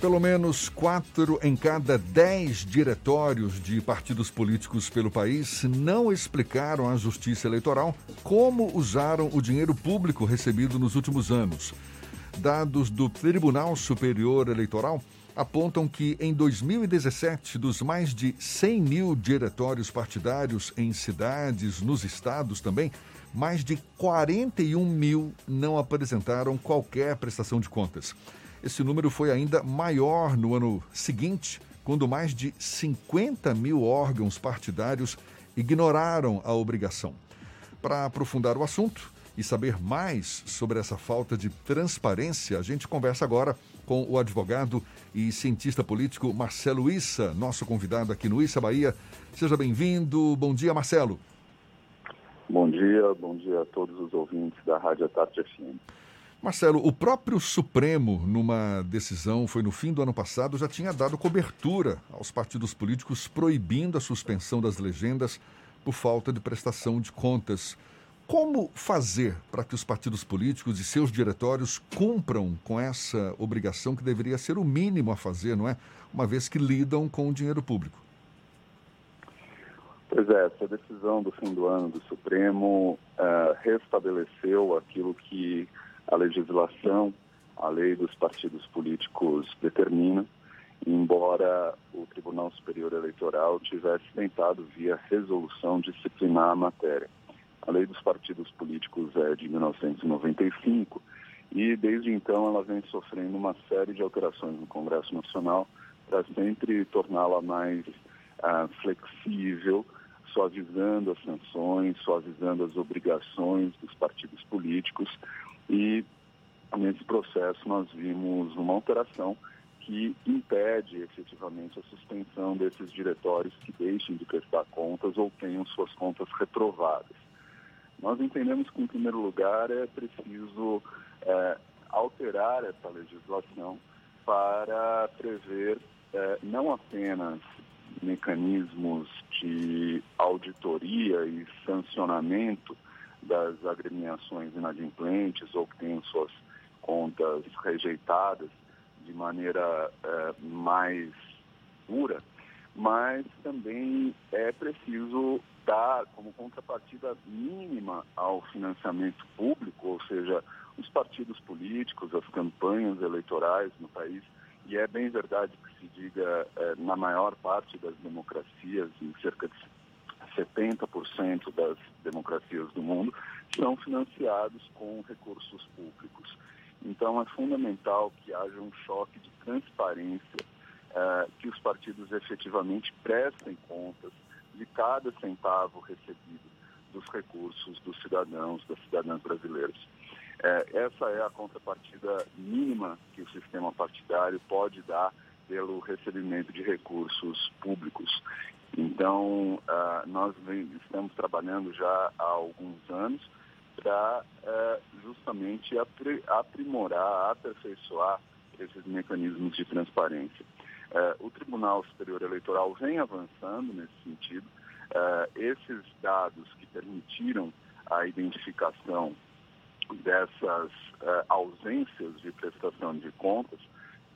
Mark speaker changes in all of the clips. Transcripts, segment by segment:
Speaker 1: Pelo menos quatro em cada dez diretórios de partidos políticos pelo país não explicaram à Justiça Eleitoral como usaram o dinheiro público recebido nos últimos anos. Dados do Tribunal Superior Eleitoral apontam que em 2017, dos mais de 100 mil diretórios partidários em cidades, nos estados também, mais de 41 mil não apresentaram qualquer prestação de contas. Esse número foi ainda maior no ano seguinte, quando mais de 50 mil órgãos partidários ignoraram a obrigação. Para aprofundar o assunto e saber mais sobre essa falta de transparência, a gente conversa agora com o advogado e cientista político Marcelo Issa, nosso convidado aqui no Issa Bahia. Seja bem-vindo. Bom dia, Marcelo.
Speaker 2: Bom dia, bom dia a todos os ouvintes da Rádio Tarde FM.
Speaker 1: Marcelo, o próprio Supremo, numa decisão, foi no fim do ano passado, já tinha dado cobertura aos partidos políticos proibindo a suspensão das legendas por falta de prestação de contas. Como fazer para que os partidos políticos e seus diretórios cumpram com essa obrigação que deveria ser o mínimo a fazer, não é? Uma vez que lidam com o dinheiro público.
Speaker 2: Pois é, essa decisão do fim do ano do Supremo uh, restabeleceu aquilo que a legislação, a lei dos partidos políticos determina, embora o Tribunal Superior Eleitoral tivesse tentado, via resolução, disciplinar a matéria. A lei dos partidos políticos é de 1995 e, desde então, ela vem sofrendo uma série de alterações no Congresso Nacional para sempre torná-la mais uh, flexível, suavizando as sanções, suavizando as obrigações dos partidos políticos e nesse processo nós vimos uma alteração que impede efetivamente a suspensão desses diretórios que deixem de prestar contas ou tenham suas contas reprovadas. Nós entendemos que, em primeiro lugar, é preciso é, alterar essa legislação para prever é, não apenas mecanismos de auditoria e sancionamento das agremiações inadimplentes ou que tenham suas contas rejeitadas de maneira é, mais pura, mas também é preciso dar como contrapartida mínima ao financiamento público, ou seja, os partidos políticos, as campanhas eleitorais no país, e é bem verdade que se diga é, na maior parte das democracias, em cerca de 70% das democracias do mundo são financiados com recursos públicos. Então, é fundamental que haja um choque de transparência, uh, que os partidos efetivamente prestem contas de cada centavo recebido dos recursos dos cidadãos, das cidadãs brasileiras. Uh, essa é a contrapartida mínima que o sistema partidário pode dar pelo recebimento de recursos públicos. Então, uh, nós estamos trabalhando já há alguns anos para uh, justamente aprimorar, aperfeiçoar esses mecanismos de transparência. Uh, o Tribunal Superior Eleitoral vem avançando nesse sentido. esses dados que permitiram a identificação dessas ausências de prestação de contas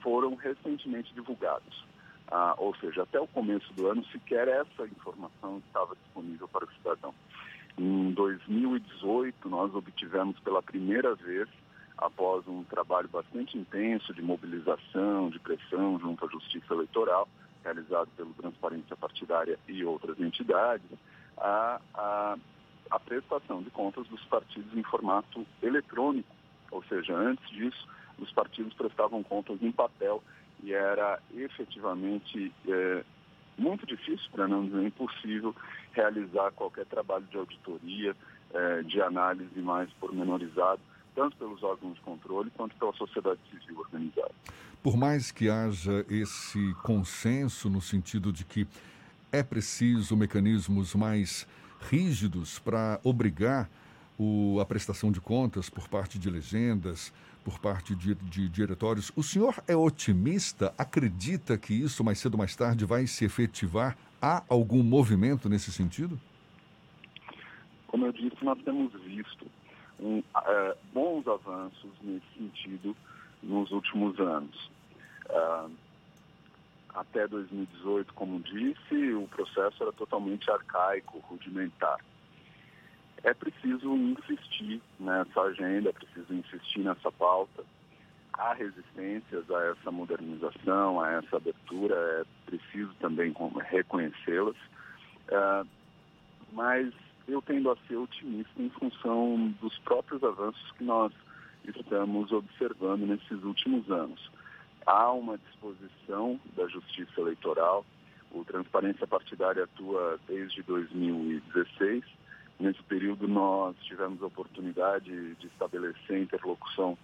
Speaker 2: foram recentemente divulgados. Ah, ou seja, até o começo do ano, sequer essa informação estava disponível para o cidadão. Em 2018, nós obtivemos pela primeira vez, após um trabalho bastante intenso de mobilização, de pressão junto à Justiça Eleitoral, realizado pelo Transparência Partidária e outras entidades, a, a, a prestação de contas dos partidos em formato eletrônico. Ou seja, antes disso, os partidos prestavam contas em papel e era efetivamente é, muito difícil, para não dizer impossível, realizar qualquer trabalho de auditoria, é, de análise mais pormenorizado, tanto pelos órgãos de controle quanto pela sociedade civil organizada.
Speaker 1: Por mais que haja esse consenso no sentido de que é preciso mecanismos mais rígidos para obrigar o, a prestação de contas por parte de legendas, por parte de, de diretórios. O senhor é otimista? Acredita que isso mais cedo ou mais tarde vai se efetivar? Há algum movimento nesse sentido?
Speaker 2: Como eu disse, nós temos visto um, uh, bons avanços nesse sentido nos últimos anos. Uh, até 2018, como disse, o processo era totalmente arcaico, rudimentar. É preciso insistir nessa agenda, é preciso insistir nessa pauta. Há resistências a essa modernização, a essa abertura, é preciso também reconhecê-las. Uh, mas eu tendo a ser otimista em função dos próprios avanços que nós estamos observando nesses últimos anos. Há uma disposição da Justiça Eleitoral, o Transparência Partidária atua desde 2016. Nesse período, nós tivemos a oportunidade de estabelecer interlocução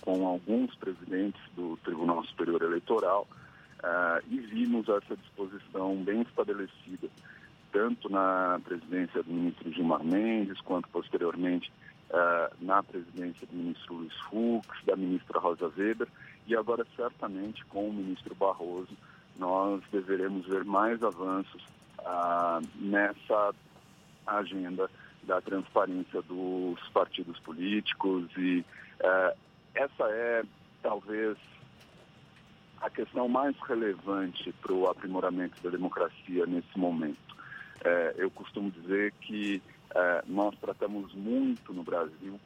Speaker 2: com alguns presidentes do Tribunal Superior Eleitoral uh, e vimos essa disposição bem estabelecida tanto na presidência do ministro Gilmar Mendes, quanto posteriormente uh, na presidência do ministro Luiz Fux, da ministra Rosa Weber, e agora certamente com o ministro Barroso nós deveremos ver mais avanços uh, nessa agenda da transparência dos partidos políticos e uh, essa é talvez a questão mais relevante para o aprimoramento da democracia nesse momento. É, eu costumo dizer que é, nós tratamos muito no Brasil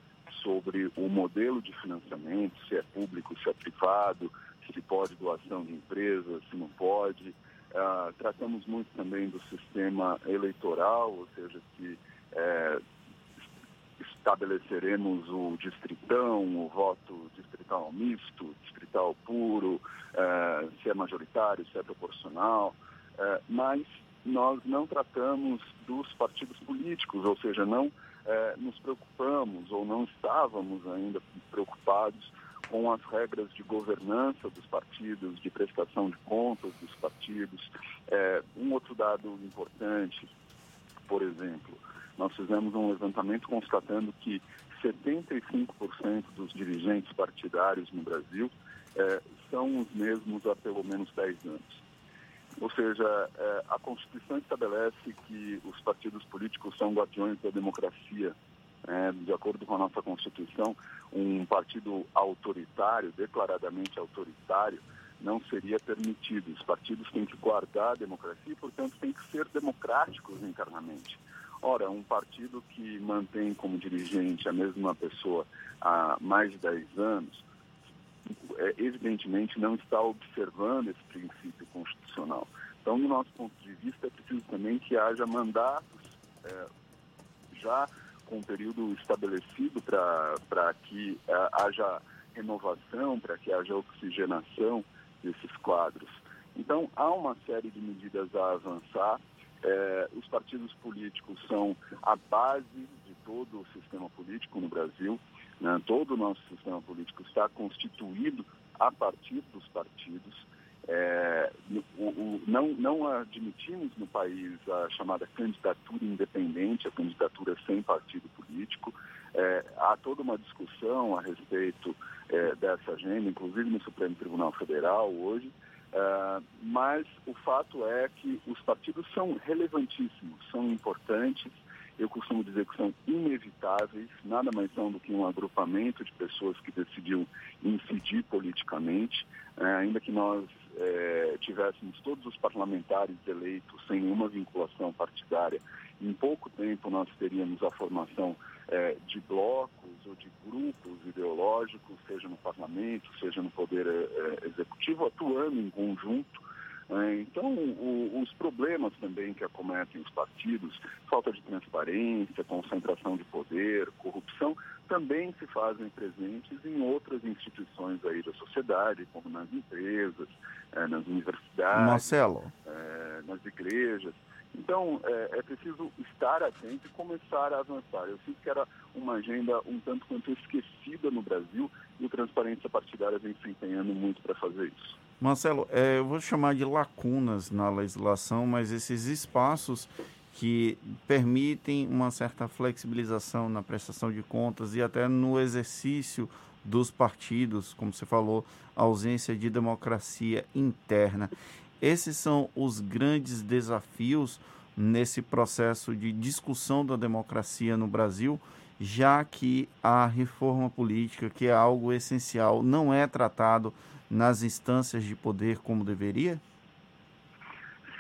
Speaker 2: sobre o modelo de financiamento, se é público, se é privado, se pode doação de empresas, se não pode. É, tratamos muito também do sistema eleitoral, ou seja, se é, estabeleceremos o distritão, o voto distrital misto, distrital puro, é, se é majoritário, se é proporcional, é, mas nós não tratamos dos partidos políticos, ou seja, não é, nos preocupamos ou não estávamos ainda preocupados com as regras de governança dos partidos, de prestação de contas dos partidos. É, um outro dado importante, por exemplo, nós fizemos um levantamento constatando que 75% dos dirigentes partidários no Brasil é, são os mesmos há pelo menos 10 anos. Ou seja, é, a Constituição estabelece que os partidos políticos são guardiões da democracia. É, de acordo com a nossa Constituição, um partido autoritário, declaradamente autoritário, não seria permitido. Os partidos têm que guardar a democracia e, portanto, têm que ser democráticos internamente. Ora, um partido que mantém como dirigente a mesma pessoa há mais de 10 anos, é, evidentemente não está observando esse princípio constitucional. Então, do nosso ponto de vista, é preciso também que haja mandatos é, já com um período estabelecido para que é, haja renovação, para que haja oxigenação desses quadros. Então, há uma série de medidas a avançar. É, os partidos políticos são a base de todo o sistema político no Brasil. Né? Todo o nosso sistema político está constituído a partir dos partidos. É, o, o, não, não admitimos no país a chamada candidatura independente, a candidatura sem partido político. É, há toda uma discussão a respeito é, dessa agenda, inclusive no Supremo Tribunal Federal hoje. É, mas o fato é que os partidos são relevantíssimos, são importantes eu costumo dizer que são inevitáveis, nada mais são do que um agrupamento de pessoas que decidiu incidir politicamente, é, ainda que nós é, tivéssemos todos os parlamentares eleitos sem nenhuma vinculação partidária, em pouco tempo nós teríamos a formação é, de blocos ou de grupos ideológicos, seja no parlamento, seja no poder é, executivo, atuando em conjunto é, então, o, os problemas também que acometem os partidos, falta de transparência, concentração de poder, corrupção, também se fazem presentes em outras instituições aí da sociedade, como nas empresas, é, nas universidades,
Speaker 1: Marcelo.
Speaker 2: É, nas igrejas. Então, é, é, preciso estar atento e começar a avançar. Eu sinto que era uma agenda um tanto quanto esquecida no Brasil e o Transparência Partidária vem se empenhando muito para fazer isso.
Speaker 3: Marcelo, eu vou chamar de lacunas na legislação, mas esses espaços que permitem uma certa flexibilização na prestação de contas e até no exercício dos partidos, como você falou, ausência de democracia interna. Esses são os grandes desafios nesse processo de discussão da democracia no Brasil, já que a reforma política, que é algo essencial, não é tratado nas instâncias de poder como deveria?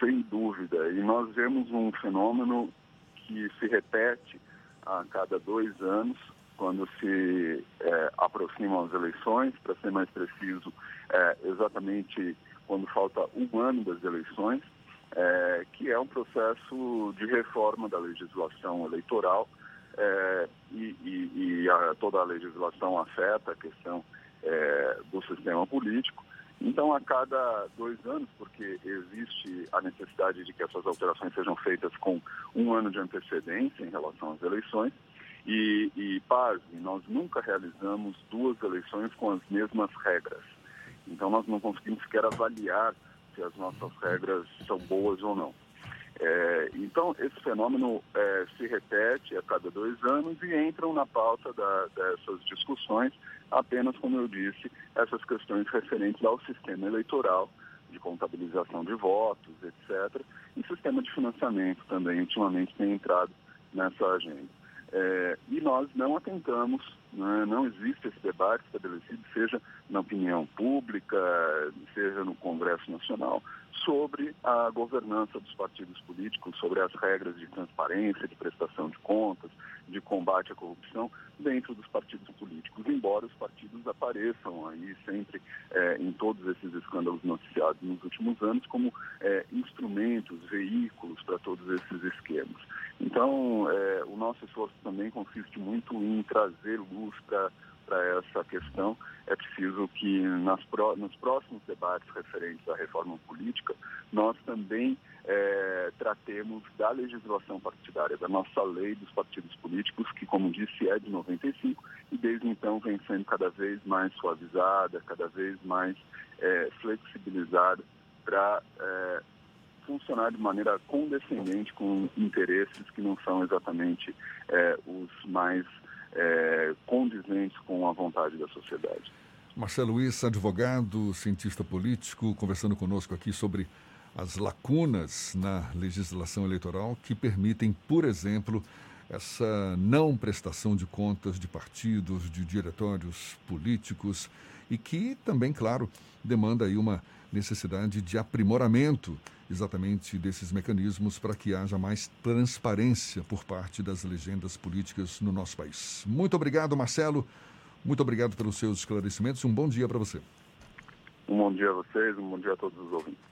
Speaker 2: Sem dúvida. E nós vemos um fenômeno que se repete a cada dois anos, quando se é, aproximam as eleições, para ser mais preciso, é, exatamente quando falta um ano das eleições, é, que é um processo de reforma da legislação eleitoral é, e, e, e a, toda a legislação afeta a questão é, do sistema político. Então, a cada dois anos, porque existe a necessidade de que essas alterações sejam feitas com um ano de antecedência em relação às eleições, e, e pasme, nós nunca realizamos duas eleições com as mesmas regras. Então, nós não conseguimos sequer avaliar se as nossas regras são boas ou não. É, então, esse fenômeno é, se repete a cada dois anos e entram na pauta da, dessas discussões apenas, como eu disse, essas questões referentes ao sistema eleitoral, de contabilização de votos, etc. E sistema de financiamento também, ultimamente, tem entrado nessa agenda. É, e nós não atentamos, né, não existe esse debate estabelecido, seja na opinião pública, seja no Congresso Nacional, sobre a governança dos partidos políticos, sobre as regras de transparência, de prestação de contas, de combate à corrupção dentro dos partidos políticos, embora os partidos apareçam aí sempre é, em todos esses escândalos noticiados nos últimos anos como é, instrumentos, veículos para todos esses esquemas. Então, é, o nosso esforço também consiste muito em trazer luz para essa questão, é preciso que nas, nos próximos debates referentes à reforma política, nós também é, tratemos da legislação partidária, da nossa lei dos partidos políticos, que, como disse, é de 95 e desde então vem sendo cada vez mais suavizada, cada vez mais é, flexibilizada para é, funcionar de maneira condescendente com interesses que não são exatamente é, os mais é, condizentes com a vontade da sociedade.
Speaker 1: Marcelo Luiz, advogado, cientista político, conversando conosco aqui sobre as lacunas na legislação eleitoral que permitem, por exemplo, essa não prestação de contas de partidos, de diretórios políticos e que também, claro, demanda aí uma necessidade de aprimoramento exatamente desses mecanismos para que haja mais transparência por parte das legendas políticas no nosso país. Muito obrigado, Marcelo. Muito obrigado pelos seus esclarecimentos. Um bom dia para você.
Speaker 2: Um bom dia a vocês, um bom dia a todos os ouvintes.